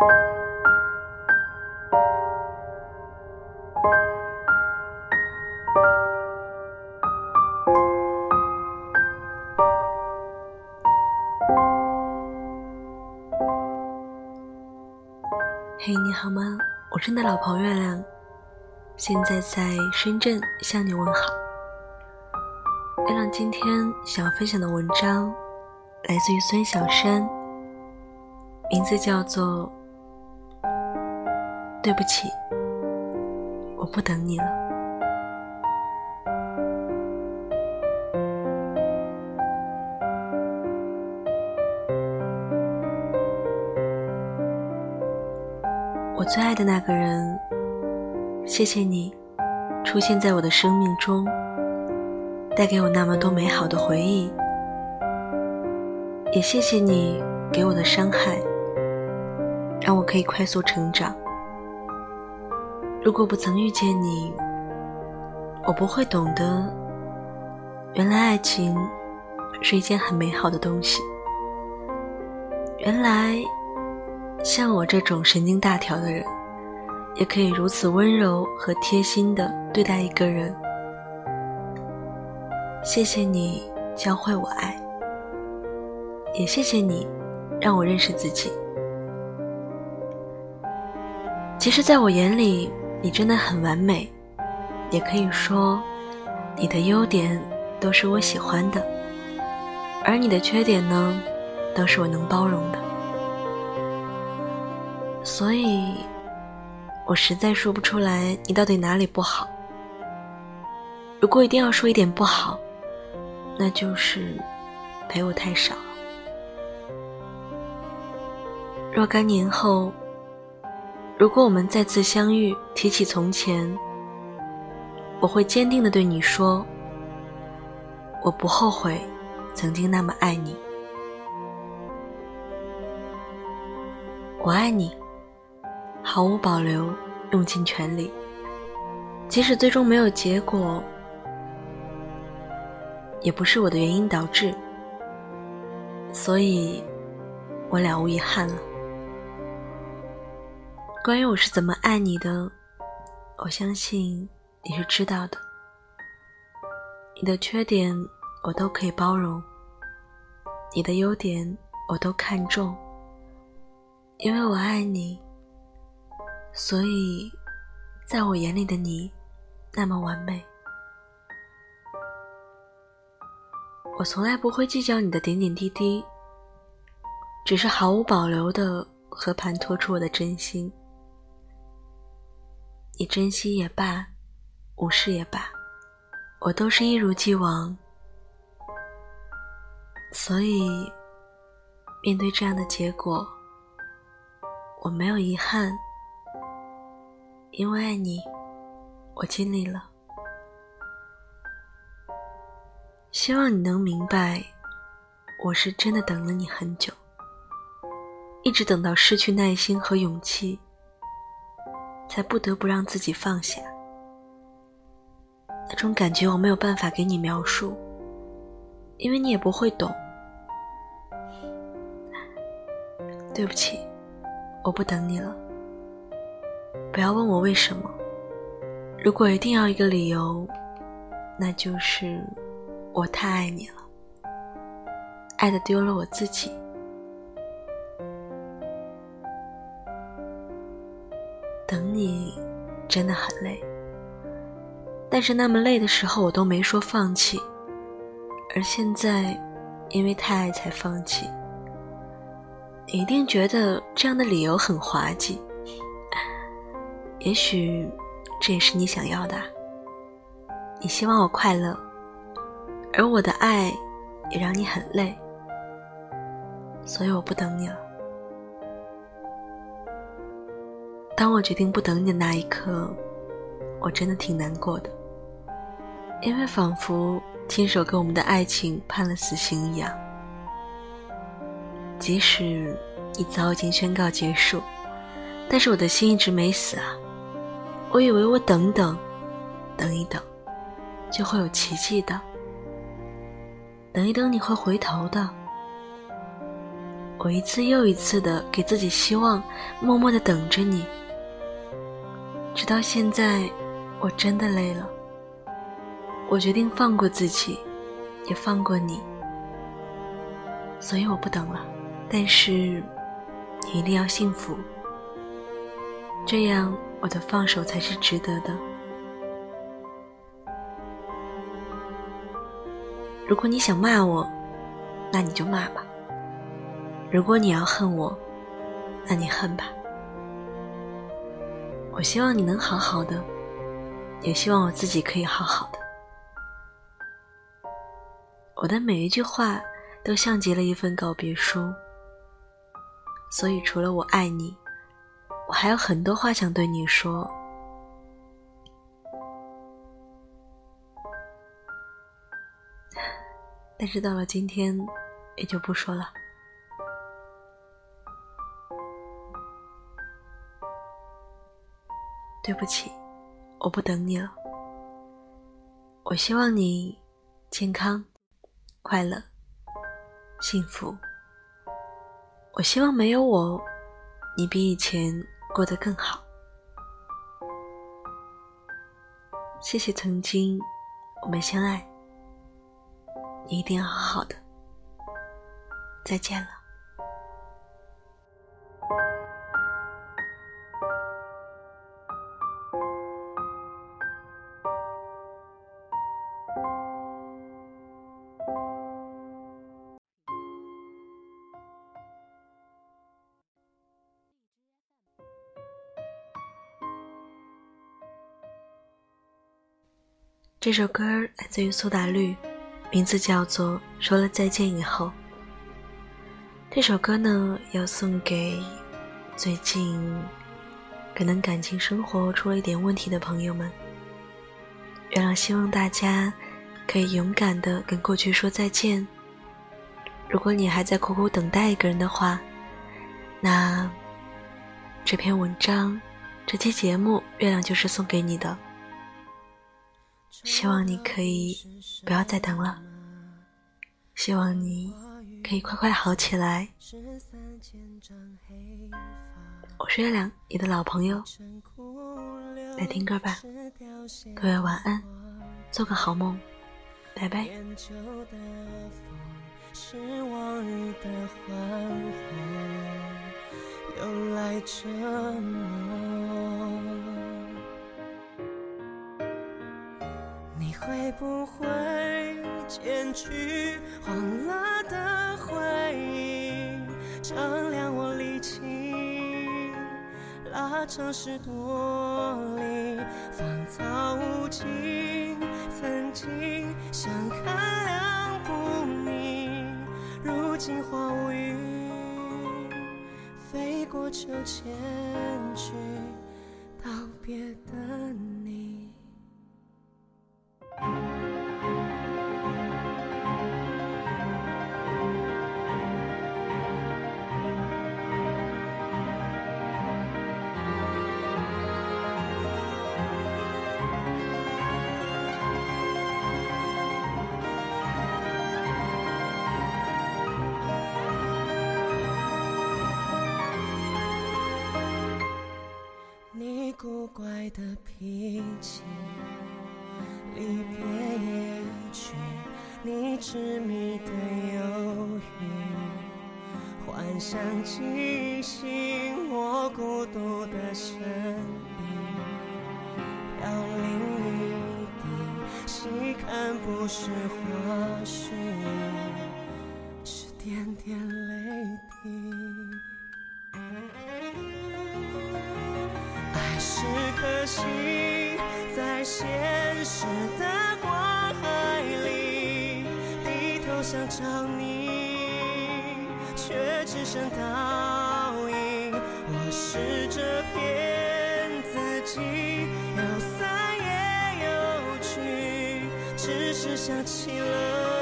嘿，你好吗？我是你的老婆月亮，现在在深圳向你问好。月亮今天想要分享的文章来自于孙小山，名字叫做《对不起，我不等你了》。我最爱的那个人，谢谢你出现在我的生命中，带给我那么多美好的回忆。也谢谢你给我的伤害，让我可以快速成长。如果不曾遇见你，我不会懂得，原来爱情是一件很美好的东西。原来。像我这种神经大条的人，也可以如此温柔和贴心的对待一个人。谢谢你教会我爱，也谢谢你让我认识自己。其实，在我眼里，你真的很完美，也可以说，你的优点都是我喜欢的，而你的缺点呢，都是我能包容的。所以，我实在说不出来你到底哪里不好。如果一定要说一点不好，那就是陪我太少。若干年后，如果我们再次相遇，提起从前，我会坚定的对你说：我不后悔曾经那么爱你，我爱你。毫无保留，用尽全力，即使最终没有结果，也不是我的原因导致，所以，我了无遗憾了。关于我是怎么爱你的，我相信你是知道的。你的缺点我都可以包容，你的优点我都看重，因为我爱你。所以，在我眼里的你，那么完美。我从来不会计较你的点点滴滴，只是毫无保留的和盘托出我的真心。你珍惜也罢，无视也罢，我都是一如既往。所以，面对这样的结果，我没有遗憾。因为爱你，我尽力了。希望你能明白，我是真的等了你很久，一直等到失去耐心和勇气，才不得不让自己放下。那种感觉我没有办法给你描述，因为你也不会懂。对不起，我不等你了。不要问我为什么。如果一定要一个理由，那就是我太爱你了，爱的丢了我自己。真的很累，但是那么累的时候我都没说放弃，而现在因为太爱才放弃。你一定觉得这样的理由很滑稽。也许这也是你想要的。你希望我快乐，而我的爱也让你很累，所以我不等你了。当我决定不等你的那一刻，我真的挺难过的，因为仿佛亲手给我们的爱情判了死刑一样。即使你早已经宣告结束，但是我的心一直没死啊。我以为我等等，等一等，就会有奇迹的。等一等，你会回头的。我一次又一次的给自己希望，默默的等着你，直到现在，我真的累了。我决定放过自己，也放过你，所以我不等了。但是，你一定要幸福，这样我的放手才是值得的。如果你想骂我，那你就骂吧；如果你要恨我，那你恨吧。我希望你能好好的，也希望我自己可以好好的。我的每一句话都像极了一份告别书，所以除了我爱你，我还有很多话想对你说。但是到了今天，也就不说了。对不起，我不等你了。我希望你健康、快乐、幸福。我希望没有我，你比以前过得更好。谢谢曾经我们相爱。你一定要好好的。再见了。这首歌来自于苏打绿。名字叫做《说了再见以后》。这首歌呢，要送给最近可能感情生活出了一点问题的朋友们。月亮希望大家可以勇敢的跟过去说再见。如果你还在苦苦等待一个人的话，那这篇文章、这期节目，月亮就是送给你的。希望你可以不要再等了，希望你可以快快好起来。我是月亮，你的老朋友，来听歌吧。各位晚安，做个好梦，拜拜。你会不会剪去黄了的回忆，丈量我力气，拉长十多里，芳草无尽。曾经相看两不腻，如今花无语，飞过秋千去道别的的脾气。离别也去，你执迷的犹豫，幻想惊醒我孤独的身影，飘零一地，细看不是花絮，是点点泪滴。颗星，在现实的光海里低头想找你，却只剩倒影。我试着骗自己，有散也有聚，只是想起了，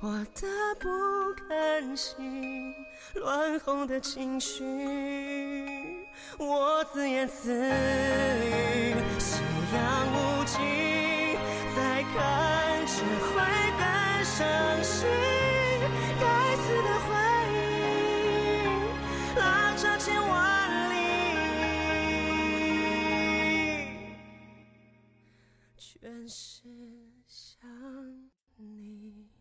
我的。不甘心，乱哄的情绪，我自言自语，夕阳无尽，再看只会更伤心。该死的回忆，拉扯千万里，全是想你。